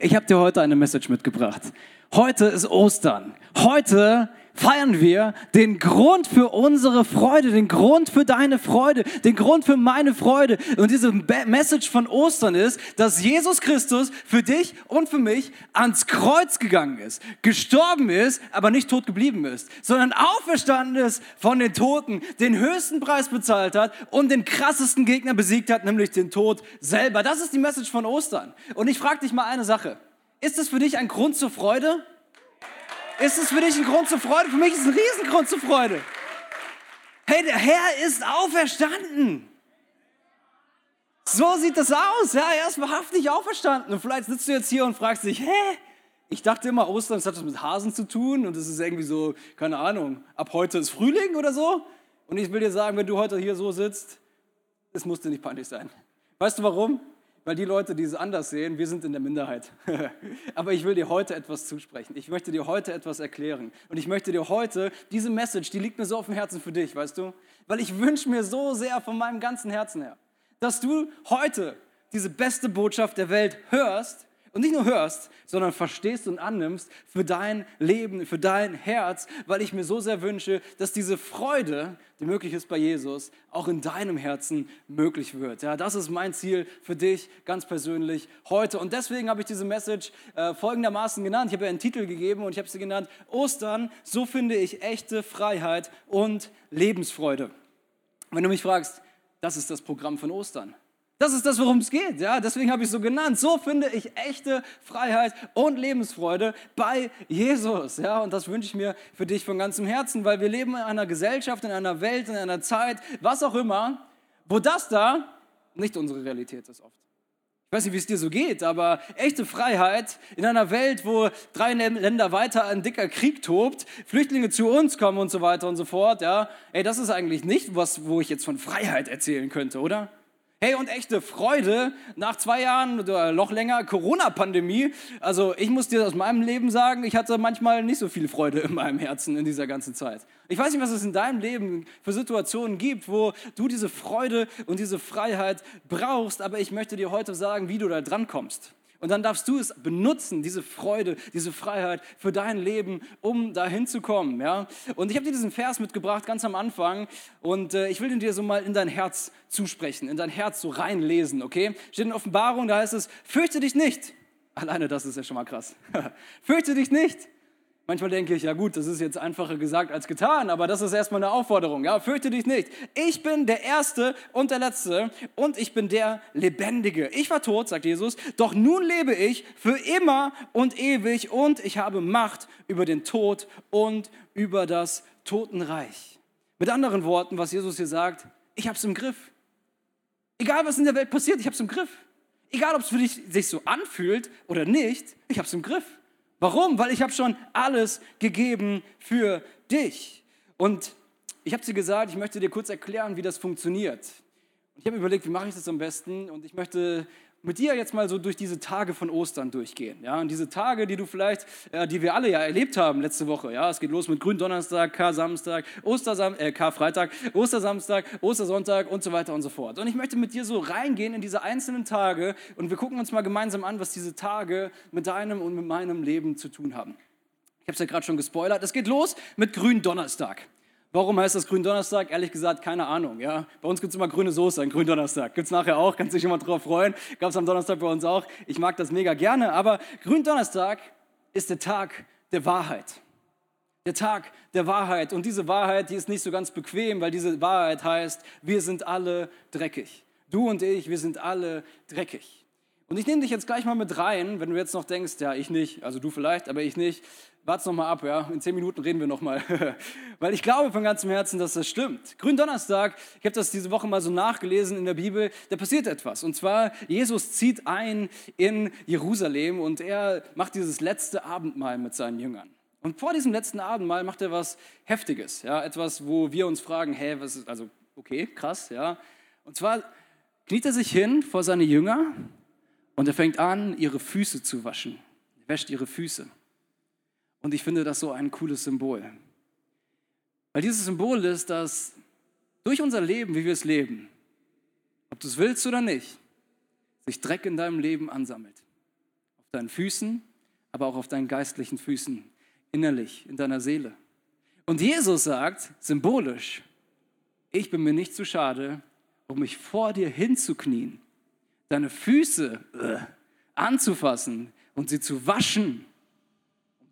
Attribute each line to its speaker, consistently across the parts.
Speaker 1: Ich habe dir heute eine Message mitgebracht. Heute ist Ostern. Heute feiern wir den Grund für unsere Freude, den Grund für deine Freude, den Grund für meine Freude. Und diese Message von Ostern ist, dass Jesus Christus für dich und für mich ans Kreuz gegangen ist, gestorben ist, aber nicht tot geblieben ist, sondern auferstanden ist von den Toten, den höchsten Preis bezahlt hat und den krassesten Gegner besiegt hat, nämlich den Tod selber. Das ist die Message von Ostern. Und ich frage dich mal eine Sache. Ist es für dich ein Grund zur Freude? Ist es für dich ein Grund zur Freude? Für mich ist es ein Riesengrund zur Freude. Hey, der Herr ist auferstanden. So sieht das aus. Ja, er ist wahrhaftig auferstanden. Und vielleicht sitzt du jetzt hier und fragst dich, hä? Ich dachte immer, Ostern, das hat was mit Hasen zu tun und es ist irgendwie so, keine Ahnung, ab heute ist Frühling oder so. Und ich will dir sagen, wenn du heute hier so sitzt, es muss dir nicht peinlich sein. Weißt du warum? Weil die Leute, die es anders sehen, wir sind in der Minderheit. Aber ich will dir heute etwas zusprechen. Ich möchte dir heute etwas erklären. Und ich möchte dir heute, diese Message, die liegt mir so auf dem Herzen für dich, weißt du? Weil ich wünsche mir so sehr von meinem ganzen Herzen her, dass du heute diese beste Botschaft der Welt hörst und nicht nur hörst, sondern verstehst und annimmst für dein Leben, für dein Herz, weil ich mir so sehr wünsche, dass diese Freude, die möglich ist bei Jesus, auch in deinem Herzen möglich wird. Ja, das ist mein Ziel für dich ganz persönlich heute. Und deswegen habe ich diese Message äh, folgendermaßen genannt. Ich habe ja einen Titel gegeben und ich habe sie genannt Ostern, so finde ich echte Freiheit und Lebensfreude. Wenn du mich fragst, das ist das Programm von Ostern. Das ist das, worum es geht. Ja? Deswegen habe ich es so genannt. So finde ich echte Freiheit und Lebensfreude bei Jesus. Ja? Und das wünsche ich mir für dich von ganzem Herzen, weil wir leben in einer Gesellschaft, in einer Welt, in einer Zeit, was auch immer, wo das da nicht unsere Realität ist oft. Ich weiß nicht, wie es dir so geht, aber echte Freiheit in einer Welt, wo drei Länder weiter ein dicker Krieg tobt, Flüchtlinge zu uns kommen und so weiter und so fort, ja, ey, das ist eigentlich nicht was, wo ich jetzt von Freiheit erzählen könnte, oder? Hey, und echte Freude nach zwei Jahren oder noch länger Corona-Pandemie. Also ich muss dir aus meinem Leben sagen, ich hatte manchmal nicht so viel Freude in meinem Herzen in dieser ganzen Zeit. Ich weiß nicht, was es in deinem Leben für Situationen gibt, wo du diese Freude und diese Freiheit brauchst, aber ich möchte dir heute sagen, wie du da dran kommst. Und dann darfst du es benutzen, diese Freude, diese Freiheit für dein Leben, um dahin zu kommen. Ja? Und ich habe dir diesen Vers mitgebracht, ganz am Anfang. Und äh, ich will ihn dir so mal in dein Herz zusprechen, in dein Herz so reinlesen, okay? Steht in Offenbarung, da heißt es, fürchte dich nicht. Alleine das ist ja schon mal krass. fürchte dich nicht. Manchmal denke ich, ja gut, das ist jetzt einfacher gesagt als getan, aber das ist erstmal eine Aufforderung. Ja, fürchte dich nicht. Ich bin der Erste und der Letzte und ich bin der Lebendige. Ich war tot, sagt Jesus, doch nun lebe ich für immer und ewig und ich habe Macht über den Tod und über das Totenreich. Mit anderen Worten, was Jesus hier sagt, ich habe es im Griff. Egal, was in der Welt passiert, ich habe es im Griff. Egal, ob es für dich sich so anfühlt oder nicht, ich habe es im Griff. Warum? Weil ich habe schon alles gegeben für dich. Und ich habe dir gesagt, ich möchte dir kurz erklären, wie das funktioniert. Ich habe überlegt, wie mache ich das am besten? Und ich möchte mit dir jetzt mal so durch diese Tage von Ostern durchgehen. Ja, und diese Tage, die du vielleicht, äh, die wir alle ja erlebt haben letzte Woche. Ja, es geht los mit Gründonnerstag, Kar-Samstag, Ostersam äh, Karfreitag, Ostersamstag, Ostersonntag und so weiter und so fort. Und ich möchte mit dir so reingehen in diese einzelnen Tage und wir gucken uns mal gemeinsam an, was diese Tage mit deinem und mit meinem Leben zu tun haben. Ich habe es ja gerade schon gespoilert. Es geht los mit Gründonnerstag. Warum heißt das Gründonnerstag? Ehrlich gesagt, keine Ahnung. Ja? Bei uns gibt es immer grüne Soße an Gründonnerstag. Gibt es nachher auch, kannst dich mal drauf freuen. Gab es am Donnerstag bei uns auch. Ich mag das mega gerne. Aber Gründonnerstag ist der Tag der Wahrheit. Der Tag der Wahrheit. Und diese Wahrheit, die ist nicht so ganz bequem, weil diese Wahrheit heißt, wir sind alle dreckig. Du und ich, wir sind alle dreckig. Und ich nehme dich jetzt gleich mal mit rein, wenn du jetzt noch denkst, ja, ich nicht, also du vielleicht, aber ich nicht. Wart's noch mal ab, ja. In zehn Minuten reden wir noch mal, weil ich glaube von ganzem Herzen, dass das stimmt. Gründonnerstag, ich habe das diese Woche mal so nachgelesen in der Bibel. Da passiert etwas. Und zwar Jesus zieht ein in Jerusalem und er macht dieses letzte Abendmahl mit seinen Jüngern. Und vor diesem letzten Abendmahl macht er was Heftiges, ja, etwas, wo wir uns fragen, hä, was ist, also okay, krass, ja. Und zwar kniet er sich hin vor seine Jünger und er fängt an, ihre Füße zu waschen. Er wäscht ihre Füße. Und ich finde das so ein cooles Symbol. Weil dieses Symbol ist, dass durch unser Leben, wie wir es leben, ob du es willst oder nicht, sich Dreck in deinem Leben ansammelt. Auf deinen Füßen, aber auch auf deinen geistlichen Füßen, innerlich, in deiner Seele. Und Jesus sagt symbolisch, ich bin mir nicht zu schade, um mich vor dir hinzuknien, deine Füße äh, anzufassen und sie zu waschen,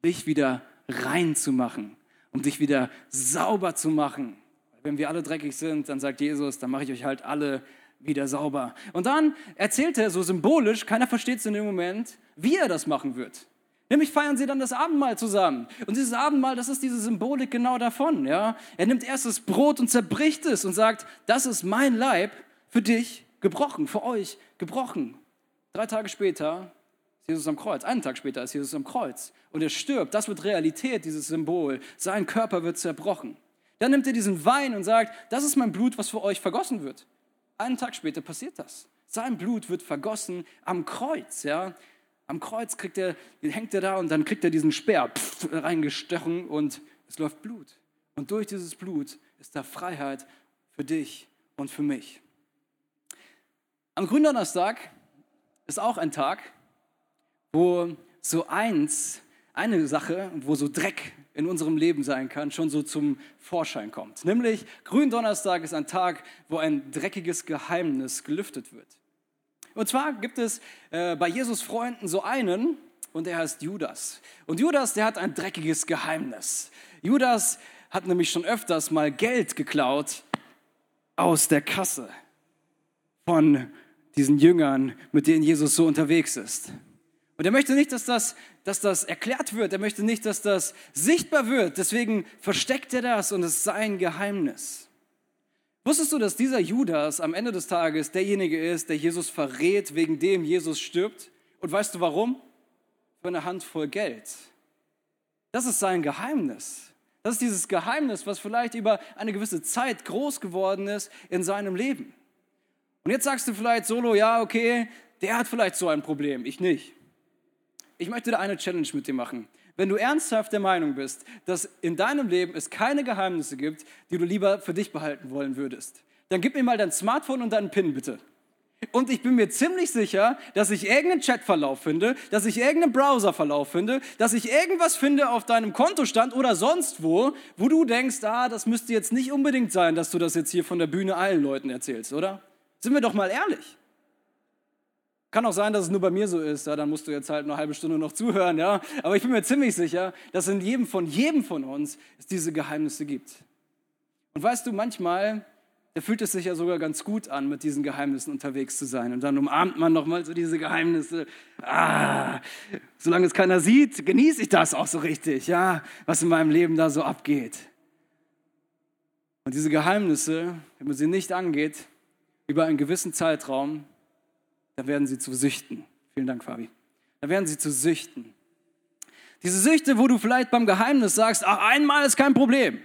Speaker 1: dich wieder rein zu machen, um dich wieder sauber zu machen. Wenn wir alle dreckig sind, dann sagt Jesus, dann mache ich euch halt alle wieder sauber. Und dann erzählt er so symbolisch, keiner versteht es in dem Moment, wie er das machen wird. Nämlich feiern sie dann das Abendmahl zusammen. Und dieses Abendmahl, das ist diese Symbolik genau davon. Ja? Er nimmt erst das Brot und zerbricht es und sagt, das ist mein Leib für dich gebrochen, für euch gebrochen. Drei Tage später ist Jesus am Kreuz. Einen Tag später ist Jesus am Kreuz. Und er stirbt. Das wird Realität, dieses Symbol. Sein Körper wird zerbrochen. Dann nimmt er diesen Wein und sagt, das ist mein Blut, was für euch vergossen wird. Einen Tag später passiert das. Sein Blut wird vergossen am Kreuz. Ja? Am Kreuz kriegt er, hängt er da und dann kriegt er diesen Speer pff, reingestochen und es läuft Blut. Und durch dieses Blut ist da Freiheit für dich und für mich. Am Gründonnerstag ist auch ein Tag, wo so eins, eine Sache, wo so Dreck in unserem Leben sein kann, schon so zum Vorschein kommt. Nämlich Gründonnerstag ist ein Tag, wo ein dreckiges Geheimnis gelüftet wird. Und zwar gibt es äh, bei Jesus Freunden so einen, und der heißt Judas. Und Judas, der hat ein dreckiges Geheimnis. Judas hat nämlich schon öfters mal Geld geklaut aus der Kasse von diesen Jüngern, mit denen Jesus so unterwegs ist. Und er möchte nicht, dass das, dass das erklärt wird. Er möchte nicht, dass das sichtbar wird. Deswegen versteckt er das und es ist sein Geheimnis. Wusstest du, dass dieser Judas am Ende des Tages derjenige ist, der Jesus verrät, wegen dem Jesus stirbt? Und weißt du warum? Für eine Handvoll Geld. Das ist sein Geheimnis. Das ist dieses Geheimnis, was vielleicht über eine gewisse Zeit groß geworden ist in seinem Leben. Und jetzt sagst du vielleicht solo, ja, okay, der hat vielleicht so ein Problem, ich nicht. Ich möchte da eine Challenge mit dir machen. Wenn du ernsthaft der Meinung bist, dass in deinem Leben es keine Geheimnisse gibt, die du lieber für dich behalten wollen würdest, dann gib mir mal dein Smartphone und deinen PIN bitte. Und ich bin mir ziemlich sicher, dass ich irgendeinen Chatverlauf finde, dass ich irgendeinen Browserverlauf finde, dass ich irgendwas finde auf deinem Kontostand oder sonst wo, wo du denkst, ah, das müsste jetzt nicht unbedingt sein, dass du das jetzt hier von der Bühne allen Leuten erzählst, oder? Sind wir doch mal ehrlich. Kann auch sein, dass es nur bei mir so ist, ja, dann musst du jetzt halt eine halbe Stunde noch zuhören, ja. Aber ich bin mir ziemlich sicher, dass in jedem von jedem von uns es diese Geheimnisse gibt. Und weißt du, manchmal, da fühlt es sich ja sogar ganz gut an, mit diesen Geheimnissen unterwegs zu sein. Und dann umarmt man nochmal so diese Geheimnisse. Ah, solange es keiner sieht, genieße ich das auch so richtig, ja, was in meinem Leben da so abgeht. Und diese Geheimnisse, wenn man sie nicht angeht, über einen gewissen Zeitraum, da werden sie zu Süchten. Vielen Dank, Fabi. Da werden sie zu Süchten. Diese Süchte, wo du vielleicht beim Geheimnis sagst, ach, einmal ist kein Problem.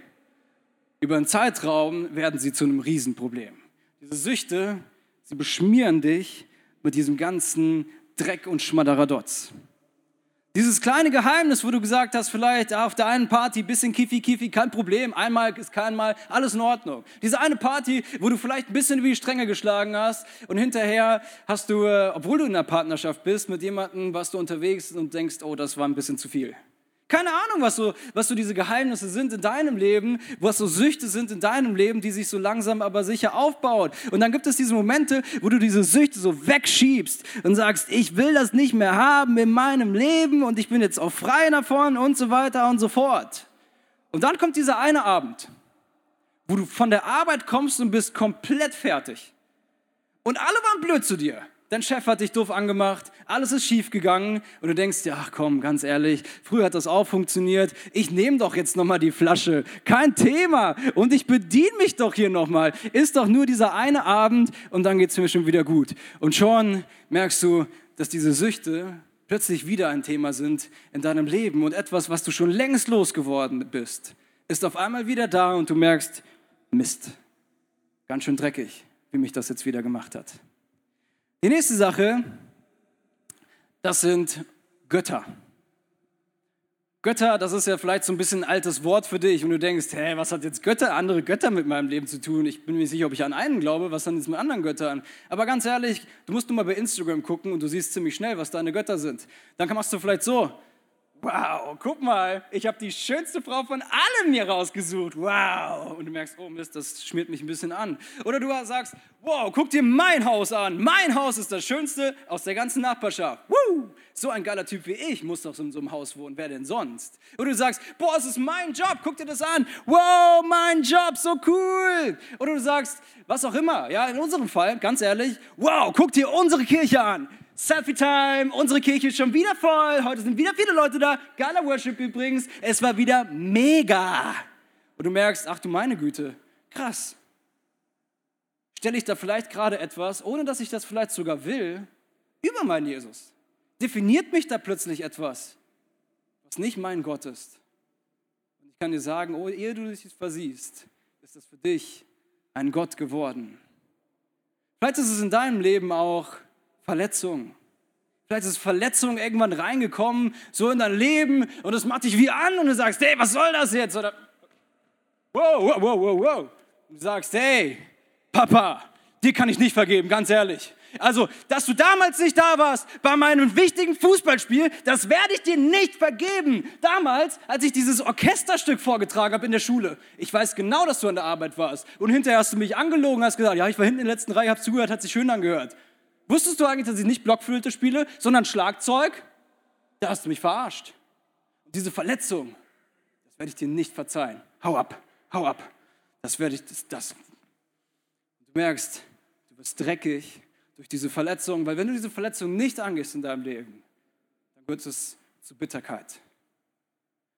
Speaker 1: Über einen Zeitraum werden sie zu einem Riesenproblem. Diese Süchte, sie beschmieren dich mit diesem ganzen Dreck und Schmadderadotz. Dieses kleine Geheimnis, wo du gesagt hast, vielleicht auf der einen Party bisschen kiffi kiffi, kein Problem, einmal ist kein Mal, alles in Ordnung. Diese eine Party, wo du vielleicht ein bisschen wie Stränge geschlagen hast und hinterher hast du, äh, obwohl du in einer Partnerschaft bist, mit jemandem, was du unterwegs und denkst, oh, das war ein bisschen zu viel. Keine Ahnung, was so, was so diese Geheimnisse sind in deinem Leben, was so Süchte sind in deinem Leben, die sich so langsam aber sicher aufbauen. Und dann gibt es diese Momente, wo du diese Süchte so wegschiebst und sagst, ich will das nicht mehr haben in meinem Leben und ich bin jetzt auch frei davon und so weiter und so fort. Und dann kommt dieser eine Abend, wo du von der Arbeit kommst und bist komplett fertig. Und alle waren blöd zu dir. Dein Chef hat dich doof angemacht, alles ist schief gegangen und du denkst, ja, komm, ganz ehrlich, früher hat das auch funktioniert. Ich nehme doch jetzt nochmal die Flasche, kein Thema und ich bediene mich doch hier nochmal. Ist doch nur dieser eine Abend und dann geht es mir schon wieder gut. Und schon merkst du, dass diese Süchte plötzlich wieder ein Thema sind in deinem Leben und etwas, was du schon längst losgeworden bist, ist auf einmal wieder da und du merkst, Mist, ganz schön dreckig, wie mich das jetzt wieder gemacht hat. Die nächste Sache, das sind Götter. Götter, das ist ja vielleicht so ein bisschen ein altes Wort für dich und du denkst, hä, was hat jetzt Götter, andere Götter mit meinem Leben zu tun? Ich bin mir nicht sicher, ob ich an einen glaube, was dann jetzt mit anderen Göttern? Aber ganz ehrlich, du musst nur mal bei Instagram gucken und du siehst ziemlich schnell, was deine Götter sind. Dann machst du vielleicht so, wow, guck mal, ich habe die schönste Frau von allen mir rausgesucht. Wow. Und du merkst, oh Mist, das schmiert mich ein bisschen an. Oder du sagst, wow, guck dir mein Haus an. Mein Haus ist das schönste aus der ganzen Nachbarschaft. Woo. So ein geiler Typ wie ich muss doch in so einem Haus wohnen. Wer denn sonst? Oder du sagst, boah, es ist mein Job. Guck dir das an. Wow, mein Job, so cool. Oder du sagst, was auch immer. Ja, in unserem Fall, ganz ehrlich, wow, guck dir unsere Kirche an. Selfie-Time, unsere Kirche ist schon wieder voll. Heute sind wieder viele Leute da. Geiler Worship übrigens. Es war wieder mega. Und du merkst, ach du meine Güte, krass. Stelle ich da vielleicht gerade etwas, ohne dass ich das vielleicht sogar will, über meinen Jesus? Definiert mich da plötzlich etwas, was nicht mein Gott ist? Und ich kann dir sagen, oh, ehe du dich versiehst, ist das für dich ein Gott geworden. Vielleicht ist es in deinem Leben auch Verletzung. Vielleicht ist Verletzung irgendwann reingekommen, so in dein Leben und es macht dich wie an und du sagst, hey, was soll das jetzt? Oder, wow, wow, wow, wow, wow. Du sagst, hey, Papa, dir kann ich nicht vergeben, ganz ehrlich. Also, dass du damals nicht da warst bei meinem wichtigen Fußballspiel, das werde ich dir nicht vergeben. Damals, als ich dieses Orchesterstück vorgetragen habe in der Schule. Ich weiß genau, dass du an der Arbeit warst. Und hinterher hast du mich angelogen, hast gesagt, ja, ich war hinten in der letzten Reihe, habe zugehört, hat sich schön angehört. Wusstest du eigentlich, dass ich nicht Blockflöte spiele, sondern Schlagzeug? Da hast du mich verarscht. Und diese Verletzung, das werde ich dir nicht verzeihen. Hau ab, hau ab. Das werde ich, das, das. Du merkst, du wirst dreckig durch diese Verletzung, weil wenn du diese Verletzung nicht angehst in deinem Leben, dann wird es zu Bitterkeit.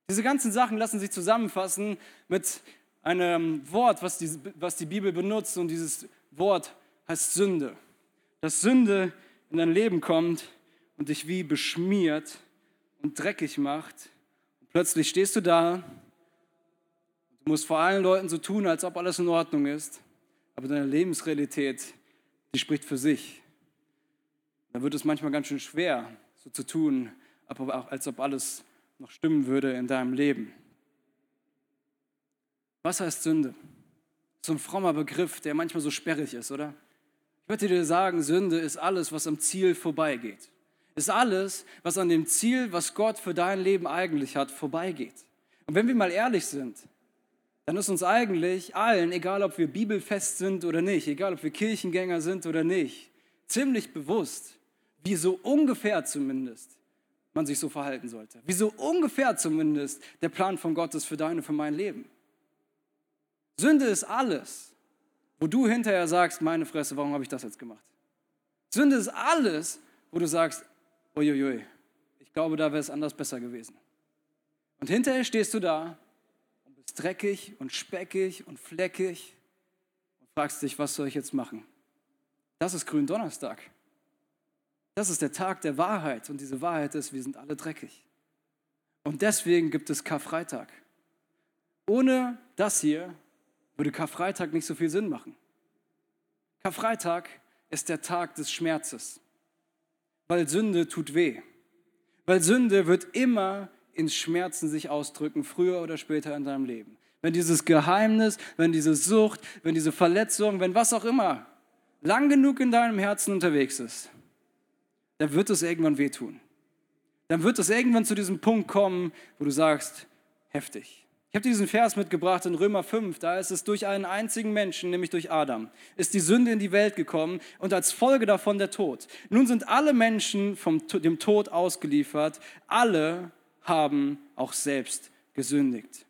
Speaker 1: Diese ganzen Sachen lassen sich zusammenfassen mit einem Wort, was die, was die Bibel benutzt und dieses Wort heißt Sünde dass Sünde in dein Leben kommt und dich wie beschmiert und dreckig macht. Und plötzlich stehst du da und du musst vor allen Leuten so tun, als ob alles in Ordnung ist. Aber deine Lebensrealität, die spricht für sich. Da wird es manchmal ganz schön schwer, so zu tun, als ob alles noch stimmen würde in deinem Leben. Was heißt Sünde? So ein frommer Begriff, der manchmal so sperrig ist, oder? Ich möchte dir sagen, Sünde ist alles, was am Ziel vorbeigeht. Ist alles, was an dem Ziel, was Gott für dein Leben eigentlich hat, vorbeigeht. Und wenn wir mal ehrlich sind, dann ist uns eigentlich allen, egal ob wir bibelfest sind oder nicht, egal ob wir Kirchengänger sind oder nicht, ziemlich bewusst, wie so ungefähr zumindest man sich so verhalten sollte. Wie so ungefähr zumindest der Plan von Gott ist für dein und für mein Leben. Sünde ist alles, wo du hinterher sagst, meine Fresse, warum habe ich das jetzt gemacht? Sünde ist alles, wo du sagst, uiuiui, ich glaube, da wäre es anders besser gewesen. Und hinterher stehst du da und bist dreckig und speckig und fleckig und fragst dich, was soll ich jetzt machen? Das ist Gründonnerstag. Das ist der Tag der Wahrheit und diese Wahrheit ist, wir sind alle dreckig. Und deswegen gibt es Karfreitag. Ohne das hier würde Karfreitag nicht so viel Sinn machen. Karfreitag ist der Tag des Schmerzes, weil Sünde tut weh. Weil Sünde wird immer in Schmerzen sich ausdrücken, früher oder später in deinem Leben. Wenn dieses Geheimnis, wenn diese Sucht, wenn diese Verletzung, wenn was auch immer lang genug in deinem Herzen unterwegs ist, dann wird es irgendwann wehtun. Dann wird es irgendwann zu diesem Punkt kommen, wo du sagst, heftig. Ich habe diesen Vers mitgebracht in Römer 5, da ist es durch einen einzigen Menschen, nämlich durch Adam, ist die Sünde in die Welt gekommen und als Folge davon der Tod. Nun sind alle Menschen vom, dem Tod ausgeliefert, alle haben auch selbst gesündigt.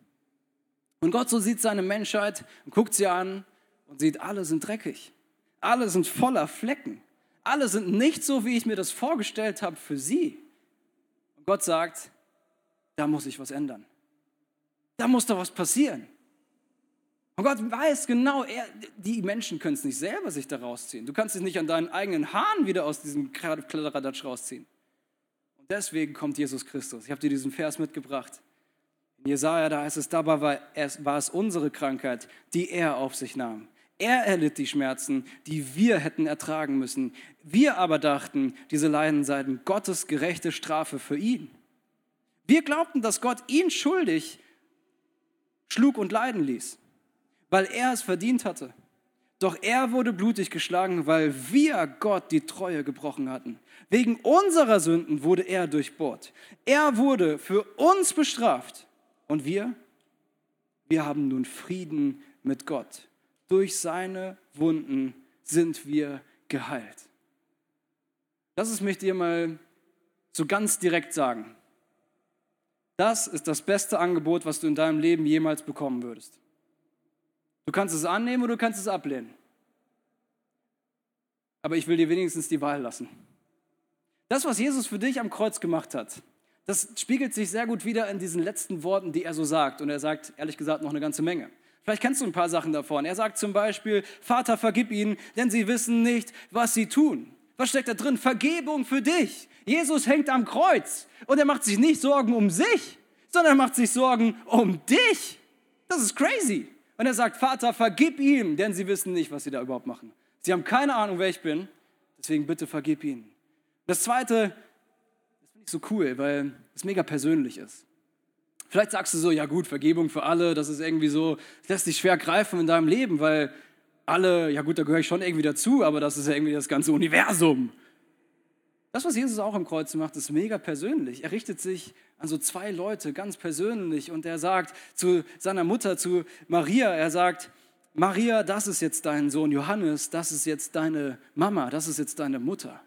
Speaker 1: Und Gott so sieht seine Menschheit und guckt sie an und sieht, alle sind dreckig, alle sind voller Flecken, alle sind nicht so, wie ich mir das vorgestellt habe für sie. Und Gott sagt, da muss ich was ändern. Da muss doch was passieren. Und Gott weiß genau, er, die Menschen können es nicht selber sich da rausziehen. Du kannst es nicht an deinen eigenen Haaren wieder aus diesem Kladderadatsch rausziehen. Und deswegen kommt Jesus Christus. Ich habe dir diesen Vers mitgebracht. In Jesaja, da heißt es, dabei war es, war es unsere Krankheit, die er auf sich nahm. Er erlitt die Schmerzen, die wir hätten ertragen müssen. Wir aber dachten, diese Leiden seien Gottes gerechte Strafe für ihn. Wir glaubten, dass Gott ihn schuldig schlug und leiden ließ, weil er es verdient hatte. Doch er wurde blutig geschlagen, weil wir Gott die Treue gebrochen hatten. Wegen unserer Sünden wurde er durchbohrt. Er wurde für uns bestraft. Und wir? Wir haben nun Frieden mit Gott. Durch seine Wunden sind wir geheilt. Lass es mich dir mal so ganz direkt sagen. Das ist das beste Angebot, was du in deinem Leben jemals bekommen würdest. Du kannst es annehmen oder du kannst es ablehnen. Aber ich will dir wenigstens die Wahl lassen. Das, was Jesus für dich am Kreuz gemacht hat, das spiegelt sich sehr gut wieder in diesen letzten Worten, die er so sagt. Und er sagt, ehrlich gesagt, noch eine ganze Menge. Vielleicht kennst du ein paar Sachen davon. Er sagt zum Beispiel, Vater, vergib ihnen, denn sie wissen nicht, was sie tun. Was steckt da drin? Vergebung für dich. Jesus hängt am Kreuz und er macht sich nicht Sorgen um sich, sondern er macht sich Sorgen um dich. Das ist crazy. Und er sagt, Vater, vergib ihm, denn sie wissen nicht, was sie da überhaupt machen. Sie haben keine Ahnung, wer ich bin, deswegen bitte vergib ihnen. Das Zweite, das finde ich so cool, weil es mega persönlich ist. Vielleicht sagst du so, ja gut, Vergebung für alle, das ist irgendwie so, das lässt sich schwer greifen in deinem Leben, weil alle, ja gut, da gehöre ich schon irgendwie dazu, aber das ist ja irgendwie das ganze Universum. Das, was Jesus auch am Kreuz macht, ist mega persönlich. Er richtet sich an so zwei Leute ganz persönlich und er sagt zu seiner Mutter, zu Maria, er sagt, Maria, das ist jetzt dein Sohn Johannes, das ist jetzt deine Mama, das ist jetzt deine Mutter.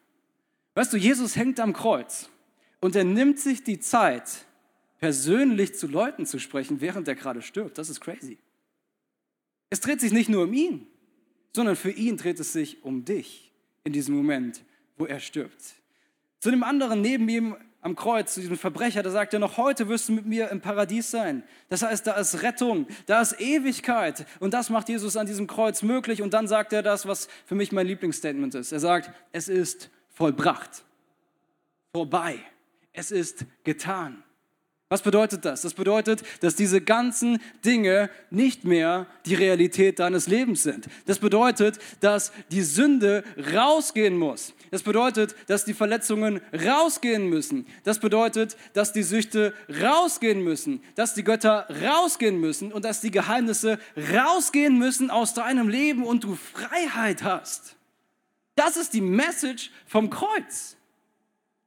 Speaker 1: Weißt du, Jesus hängt am Kreuz und er nimmt sich die Zeit, persönlich zu Leuten zu sprechen, während er gerade stirbt. Das ist crazy. Es dreht sich nicht nur um ihn, sondern für ihn dreht es sich um dich in diesem Moment, wo er stirbt. Zu dem anderen neben ihm am Kreuz, zu diesem Verbrecher, da sagt er noch, heute wirst du mit mir im Paradies sein. Das heißt, da ist Rettung, da ist Ewigkeit. Und das macht Jesus an diesem Kreuz möglich. Und dann sagt er das, was für mich mein Lieblingsstatement ist. Er sagt, es ist vollbracht, vorbei, es ist getan. Was bedeutet das? Das bedeutet, dass diese ganzen Dinge nicht mehr die Realität deines Lebens sind. Das bedeutet, dass die Sünde rausgehen muss. Das bedeutet, dass die Verletzungen rausgehen müssen. Das bedeutet, dass die Süchte rausgehen müssen, dass die Götter rausgehen müssen und dass die Geheimnisse rausgehen müssen aus deinem Leben und du Freiheit hast. Das ist die Message vom Kreuz.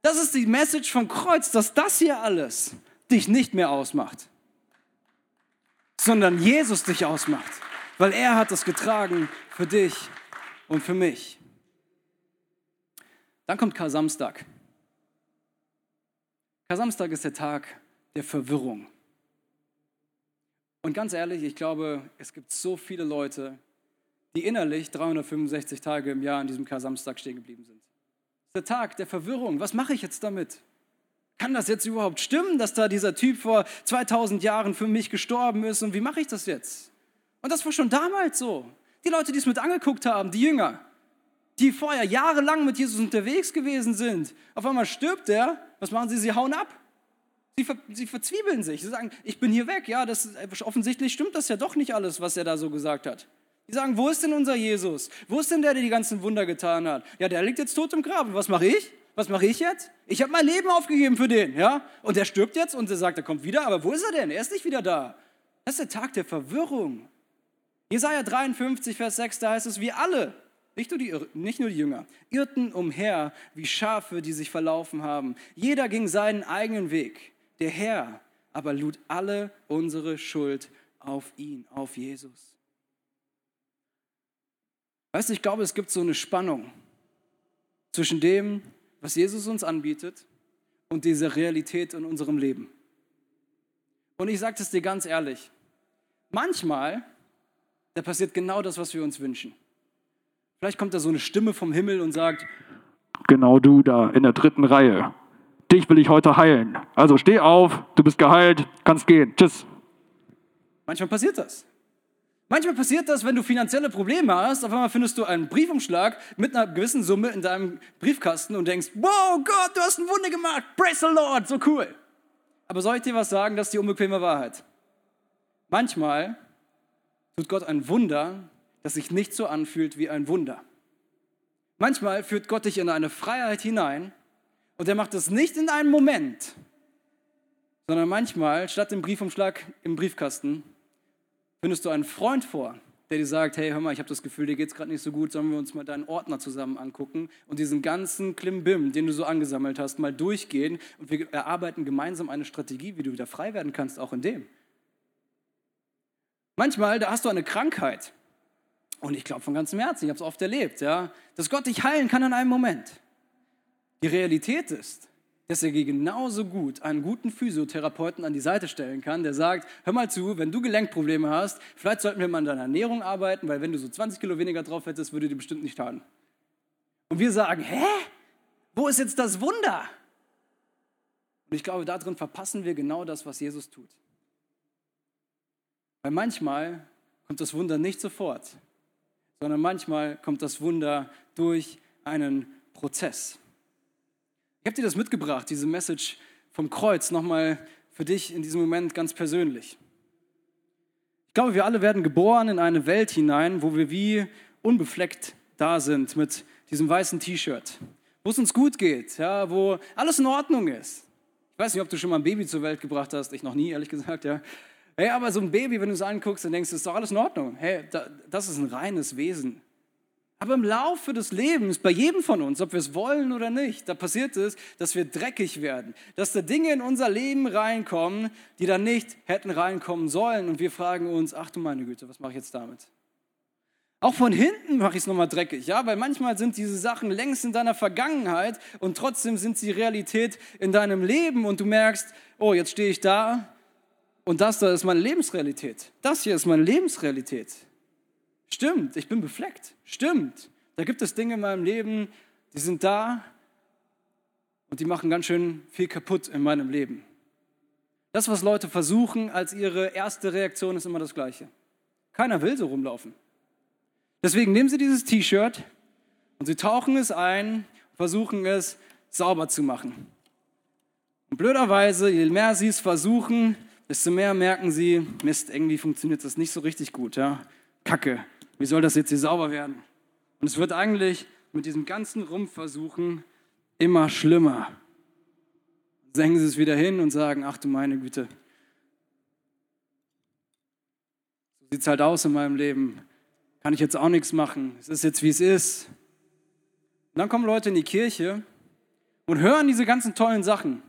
Speaker 1: Das ist die Message vom Kreuz, dass das hier alles dich nicht mehr ausmacht, sondern Jesus dich ausmacht, weil er hat es getragen für dich und für mich. Dann kommt Kar-Samstag. Kar-Samstag ist der Tag der Verwirrung. Und ganz ehrlich, ich glaube, es gibt so viele Leute, die innerlich 365 Tage im Jahr an diesem Kar-Samstag stehen geblieben sind. Der Tag der Verwirrung. Was mache ich jetzt damit? Kann das jetzt überhaupt stimmen, dass da dieser Typ vor 2000 Jahren für mich gestorben ist und wie mache ich das jetzt? Und das war schon damals so. Die Leute, die es mit angeguckt haben, die Jünger, die vorher jahrelang mit Jesus unterwegs gewesen sind, auf einmal stirbt er, was machen sie? Sie hauen ab. Sie, ver sie verzwiebeln sich. Sie sagen, ich bin hier weg. Ja, das ist, offensichtlich stimmt das ja doch nicht alles, was er da so gesagt hat. Die sagen, wo ist denn unser Jesus? Wo ist denn der, der die ganzen Wunder getan hat? Ja, der liegt jetzt tot im Grab. Und was mache ich? Was mache ich jetzt? Ich habe mein Leben aufgegeben für den, ja? Und der stirbt jetzt und er sagt, er kommt wieder, aber wo ist er denn? Er ist nicht wieder da. Das ist der Tag der Verwirrung. Jesaja 53, Vers 6, da heißt es, wir alle, nicht nur, die, nicht nur die Jünger, irrten umher wie Schafe, die sich verlaufen haben. Jeder ging seinen eigenen Weg. Der Herr aber lud alle unsere Schuld auf ihn, auf Jesus. Weißt du, ich glaube, es gibt so eine Spannung zwischen dem, was Jesus uns anbietet und diese Realität in unserem Leben. Und ich sage es dir ganz ehrlich, manchmal, da passiert genau das, was wir uns wünschen. Vielleicht kommt da so eine Stimme vom Himmel und sagt, genau du da in der dritten Reihe, dich will ich heute heilen. Also steh auf, du bist geheilt, kannst gehen. Tschüss. Manchmal passiert das. Manchmal passiert das, wenn du finanzielle Probleme hast, auf einmal findest du einen Briefumschlag mit einer gewissen Summe in deinem Briefkasten und denkst, wow Gott, du hast ein Wunder gemacht, praise the Lord, so cool. Aber soll ich dir was sagen, das ist die unbequeme Wahrheit. Manchmal tut Gott ein Wunder, das sich nicht so anfühlt wie ein Wunder. Manchmal führt Gott dich in eine Freiheit hinein und er macht es nicht in einem Moment, sondern manchmal, statt dem Briefumschlag im Briefkasten, findest du einen Freund vor, der dir sagt, hey, hör mal, ich habe das Gefühl, dir geht es gerade nicht so gut, sollen wir uns mal deinen Ordner zusammen angucken und diesen ganzen Klimbim, den du so angesammelt hast, mal durchgehen und wir erarbeiten gemeinsam eine Strategie, wie du wieder frei werden kannst, auch in dem. Manchmal, da hast du eine Krankheit und ich glaube von ganzem Herzen, ich habe es oft erlebt, ja, dass Gott dich heilen kann in einem Moment. Die Realität ist, dass er genauso gut einen guten Physiotherapeuten an die Seite stellen kann, der sagt, hör mal zu, wenn du Gelenkprobleme hast, vielleicht sollten wir mal an deiner Ernährung arbeiten, weil wenn du so 20 Kilo weniger drauf hättest, würde dir bestimmt nicht schaden. Und wir sagen, hä? Wo ist jetzt das Wunder? Und ich glaube, darin verpassen wir genau das, was Jesus tut. Weil manchmal kommt das Wunder nicht sofort, sondern manchmal kommt das Wunder durch einen Prozess. Ich habe dir das mitgebracht, diese Message vom Kreuz, nochmal für dich in diesem Moment ganz persönlich. Ich glaube, wir alle werden geboren in eine Welt hinein, wo wir wie unbefleckt da sind mit diesem weißen T-Shirt, wo es uns gut geht, ja, wo alles in Ordnung ist. Ich weiß nicht, ob du schon mal ein Baby zur Welt gebracht hast, ich noch nie, ehrlich gesagt, ja. Hey, aber so ein Baby, wenn du es anguckst, dann denkst du, ist doch alles in Ordnung. Hey, das ist ein reines Wesen. Aber im Laufe des Lebens, bei jedem von uns, ob wir es wollen oder nicht, da passiert es, dass wir dreckig werden, dass da Dinge in unser Leben reinkommen, die da nicht hätten reinkommen sollen. Und wir fragen uns, ach du meine Güte, was mache ich jetzt damit? Auch von hinten mache ich es nochmal dreckig, ja, weil manchmal sind diese Sachen längst in deiner Vergangenheit und trotzdem sind sie Realität in deinem Leben und du merkst, oh, jetzt stehe ich da und das da ist meine Lebensrealität. Das hier ist meine Lebensrealität. Stimmt, ich bin befleckt. Stimmt, da gibt es Dinge in meinem Leben, die sind da und die machen ganz schön viel kaputt in meinem Leben. Das, was Leute versuchen als ihre erste Reaktion, ist immer das Gleiche. Keiner will so rumlaufen. Deswegen nehmen sie dieses T-Shirt und sie tauchen es ein, versuchen es sauber zu machen. Und blöderweise, je mehr sie es versuchen, desto mehr merken sie, Mist, irgendwie funktioniert das nicht so richtig gut. Ja? Kacke, wie soll das jetzt hier sauber werden? Und es wird eigentlich mit diesem ganzen Rumpfversuchen immer schlimmer. Senken sie es wieder hin und sagen, ach du meine Güte, so sieht es halt aus in meinem Leben. Kann ich jetzt auch nichts machen. Es ist jetzt, wie es ist. Und dann kommen Leute in die Kirche und hören diese ganzen tollen Sachen.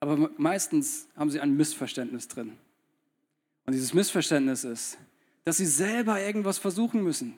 Speaker 1: Aber meistens haben sie ein Missverständnis drin. Und dieses Missverständnis ist, dass sie selber irgendwas versuchen müssen.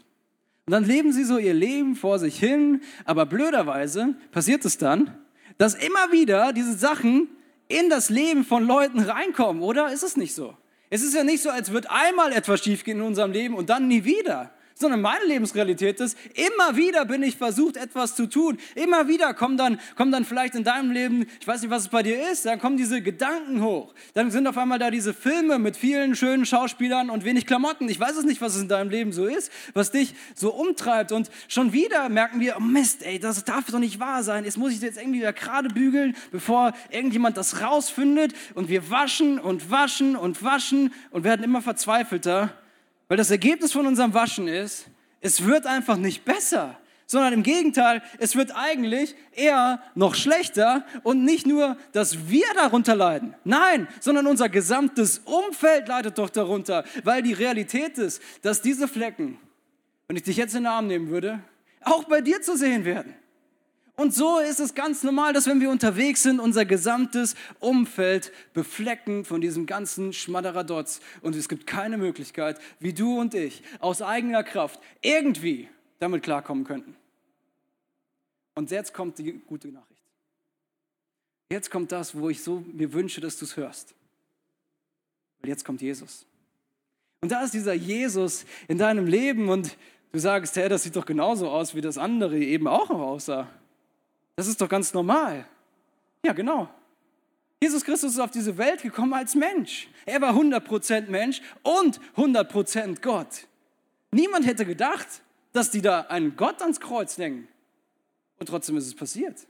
Speaker 1: Und dann leben sie so ihr Leben vor sich hin, aber blöderweise passiert es dann, dass immer wieder diese Sachen in das Leben von Leuten reinkommen, oder? Ist es nicht so? Es ist ja nicht so, als wird einmal etwas schiefgehen in unserem Leben und dann nie wieder sondern meine Lebensrealität ist, immer wieder bin ich versucht, etwas zu tun. Immer wieder kommen dann, kommen dann vielleicht in deinem Leben, ich weiß nicht, was es bei dir ist, dann kommen diese Gedanken hoch. Dann sind auf einmal da diese Filme mit vielen schönen Schauspielern und wenig Klamotten. Ich weiß es nicht, was es in deinem Leben so ist, was dich so umtreibt. Und schon wieder merken wir, oh Mist, ey, das darf doch nicht wahr sein. Jetzt muss ich jetzt irgendwie wieder gerade bügeln, bevor irgendjemand das rausfindet. Und wir waschen und waschen und waschen und werden immer verzweifelter. Weil das Ergebnis von unserem Waschen ist, es wird einfach nicht besser, sondern im Gegenteil, es wird eigentlich eher noch schlechter und nicht nur, dass wir darunter leiden, nein, sondern unser gesamtes Umfeld leidet doch darunter, weil die Realität ist, dass diese Flecken, wenn ich dich jetzt in den Arm nehmen würde, auch bei dir zu sehen werden. Und so ist es ganz normal, dass wenn wir unterwegs sind, unser gesamtes Umfeld beflecken von diesem ganzen Schmadderadotz. Und es gibt keine Möglichkeit, wie du und ich aus eigener Kraft irgendwie damit klarkommen könnten. Und jetzt kommt die gute Nachricht. Jetzt kommt das, wo ich so mir wünsche, dass du es hörst. Weil jetzt kommt Jesus. Und da ist dieser Jesus in deinem Leben und du sagst, hey, das sieht doch genauso aus, wie das andere eben auch noch aussah. Das ist doch ganz normal. Ja, genau. Jesus Christus ist auf diese Welt gekommen als Mensch. Er war 100% Mensch und 100% Gott. Niemand hätte gedacht, dass die da einen Gott ans Kreuz hängen. Und trotzdem ist es passiert.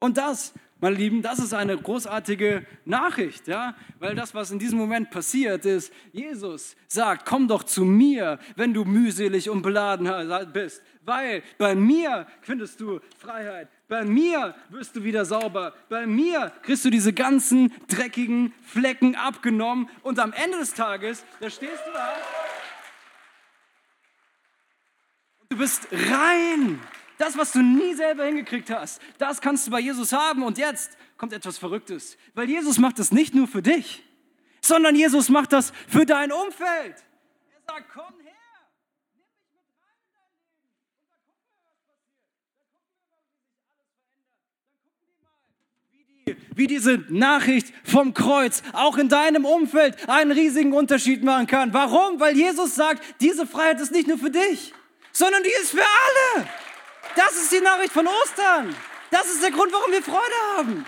Speaker 1: Und das, meine Lieben, das ist eine großartige Nachricht, ja, weil das, was in diesem Moment passiert ist, Jesus sagt, komm doch zu mir, wenn du mühselig und beladen bist, weil bei mir findest du Freiheit, Bei mir wirst du wieder sauber. Bei mir kriegst du diese ganzen dreckigen Flecken abgenommen. Und am Ende des Tages, da stehst du da. Und du bist rein. Das, was du nie selber hingekriegt hast, das kannst du bei Jesus haben. Und jetzt kommt etwas Verrücktes. Weil Jesus macht das nicht nur für dich, sondern Jesus macht das für dein Umfeld. Er sagt, komm wie diese Nachricht vom Kreuz auch in deinem Umfeld einen riesigen Unterschied machen kann. Warum? Weil Jesus sagt, diese Freiheit ist nicht nur für dich, sondern die ist für alle. Das ist die Nachricht von Ostern. Das ist der Grund, warum wir Freude haben.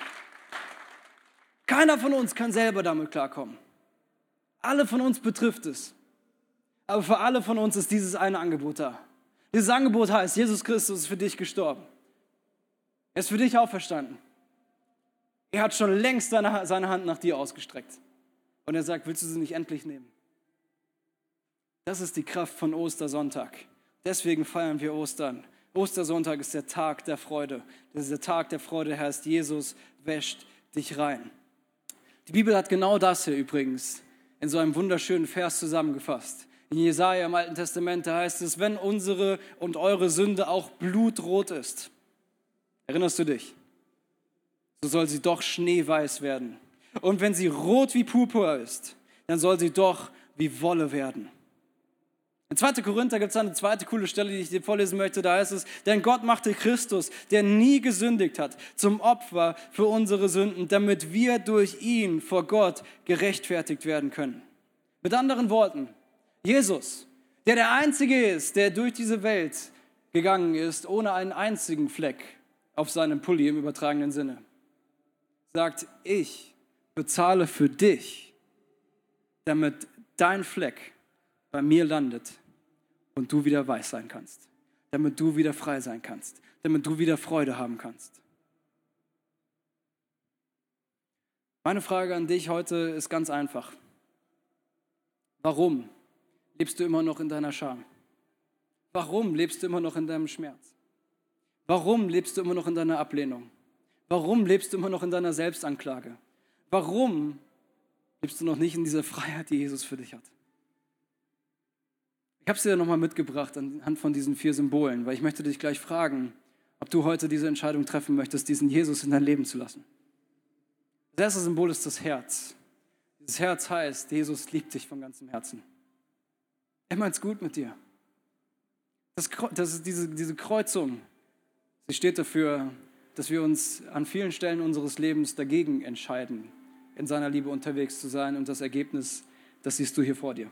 Speaker 1: Keiner von uns kann selber damit klarkommen. Alle von uns betrifft es. Aber für alle von uns ist dieses eine Angebot da. Dieses Angebot heißt, Jesus Christus ist für dich gestorben. Er ist für dich auferstanden. Er hat schon längst seine, seine Hand nach dir ausgestreckt. Und er sagt, willst du sie nicht endlich nehmen? Das ist die Kraft von Ostersonntag. Deswegen feiern wir Ostern. Ostersonntag ist der Tag der Freude. Das ist der Tag der Freude heißt, Jesus wäscht dich rein. Die Bibel hat genau das hier übrigens in so einem wunderschönen Vers zusammengefasst. In Jesaja im Alten Testament da heißt es, wenn unsere und eure Sünde auch blutrot ist. Erinnerst du dich? So soll sie doch schneeweiß werden. Und wenn sie rot wie Purpur ist, dann soll sie doch wie Wolle werden. In 2. Korinther gibt es eine zweite coole Stelle, die ich dir vorlesen möchte. Da heißt es, denn Gott machte Christus, der nie gesündigt hat, zum Opfer für unsere Sünden, damit wir durch ihn vor Gott gerechtfertigt werden können. Mit anderen Worten, Jesus, der der Einzige ist, der durch diese Welt gegangen ist, ohne einen einzigen Fleck auf seinem Pulli im übertragenen Sinne sagt, ich bezahle für dich, damit dein Fleck bei mir landet und du wieder weiß sein kannst, damit du wieder frei sein kannst, damit du wieder Freude haben kannst. Meine Frage an dich heute ist ganz einfach. Warum lebst du immer noch in deiner Scham? Warum lebst du immer noch in deinem Schmerz? Warum lebst du immer noch in deiner Ablehnung? Warum lebst du immer noch in deiner Selbstanklage? Warum lebst du noch nicht in dieser Freiheit, die Jesus für dich hat? Ich habe es dir nochmal mitgebracht anhand von diesen vier Symbolen, weil ich möchte dich gleich fragen, ob du heute diese Entscheidung treffen möchtest, diesen Jesus in dein Leben zu lassen. Das erste Symbol ist das Herz. Dieses Herz heißt, Jesus liebt dich von ganzem Herzen. Er meint es gut mit dir. Das, das ist diese, diese Kreuzung. Sie steht dafür, dass wir uns an vielen Stellen unseres Lebens dagegen entscheiden, in seiner Liebe unterwegs zu sein und das Ergebnis, das siehst du hier vor dir.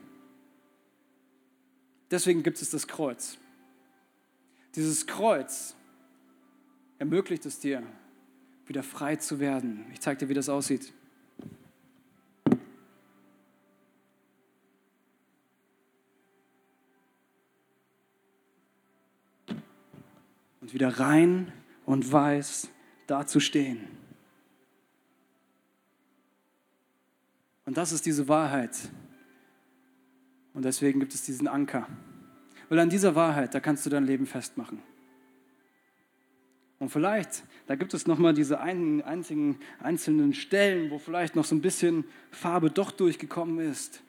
Speaker 1: Deswegen gibt es das Kreuz. Dieses Kreuz ermöglicht es dir, wieder frei zu werden. Ich zeige dir, wie das aussieht. Und wieder rein und weiß, dazustehen. Und das ist diese Wahrheit. Und deswegen gibt es diesen Anker. Weil an dieser Wahrheit, da kannst du dein Leben festmachen. Und vielleicht, da gibt es nochmal diese ein, einzigen einzelnen Stellen, wo vielleicht noch so ein bisschen Farbe doch durchgekommen ist.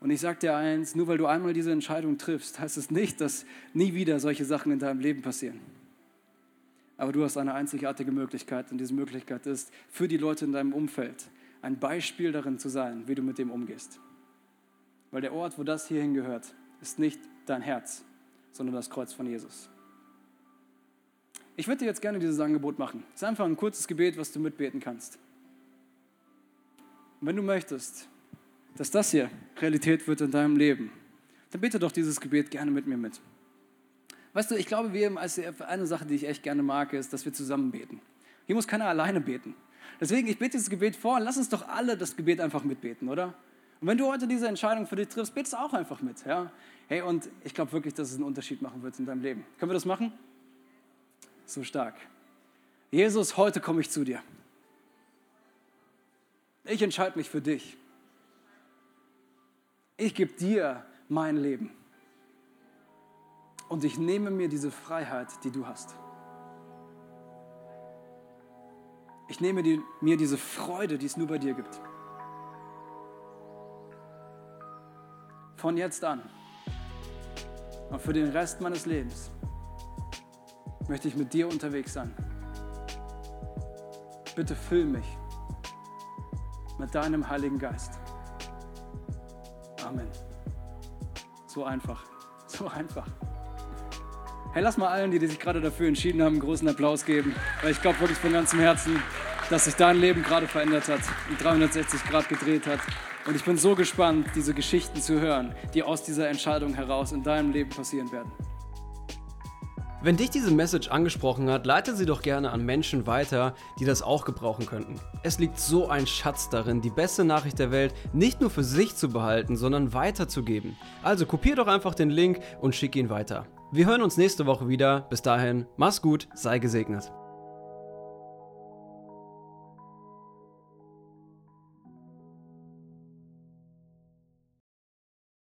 Speaker 1: Und ich sage dir eins, nur weil du einmal diese Entscheidung triffst, heißt es nicht, dass nie wieder solche Sachen in deinem Leben passieren. Aber du hast eine einzigartige Möglichkeit und diese Möglichkeit ist, für die Leute in deinem Umfeld ein Beispiel darin zu sein, wie du mit dem umgehst. Weil der Ort, wo das hierhin gehört, ist nicht dein Herz, sondern das Kreuz von Jesus. Ich würde dir jetzt gerne dieses Angebot machen. Es ist einfach ein kurzes Gebet, was du mitbeten kannst. Und wenn du möchtest, dass das hier Realität wird in deinem Leben, dann bete doch dieses Gebet gerne mit mir mit. Weißt du, ich glaube, wir im ICF, eine Sache, die ich echt gerne mag, ist, dass wir zusammen beten. Hier muss keiner alleine beten. Deswegen, ich bete dieses Gebet vor und lass uns doch alle das Gebet einfach mitbeten, oder? Und wenn du heute diese Entscheidung für dich triffst, betest auch einfach mit. Ja? Hey, und ich glaube wirklich, dass es einen Unterschied machen wird in deinem Leben. Können wir das machen? So stark. Jesus, heute komme ich zu dir. Ich entscheide mich für dich. Ich gebe dir mein Leben und ich nehme mir diese Freiheit, die du hast. Ich nehme die, mir diese Freude, die es nur bei dir gibt. Von jetzt an und für den Rest meines Lebens möchte ich mit dir unterwegs sein. Bitte füll mich mit deinem Heiligen Geist. Amen. So einfach, so einfach. Hey, lass mal allen, die, die sich gerade dafür entschieden haben, einen großen Applaus geben, weil ich glaube wirklich von ganzem Herzen, dass sich dein Leben gerade verändert hat und 360 Grad gedreht hat. Und ich bin so gespannt, diese Geschichten zu hören, die aus dieser Entscheidung heraus in deinem Leben passieren werden.
Speaker 2: Wenn dich diese Message angesprochen hat, leite sie doch gerne an Menschen weiter, die das auch gebrauchen könnten. Es liegt so ein Schatz darin, die beste Nachricht der Welt nicht nur für sich zu behalten, sondern weiterzugeben. Also kopier doch einfach den Link und schick ihn weiter. Wir hören uns nächste Woche wieder. Bis dahin, mach's gut, sei gesegnet.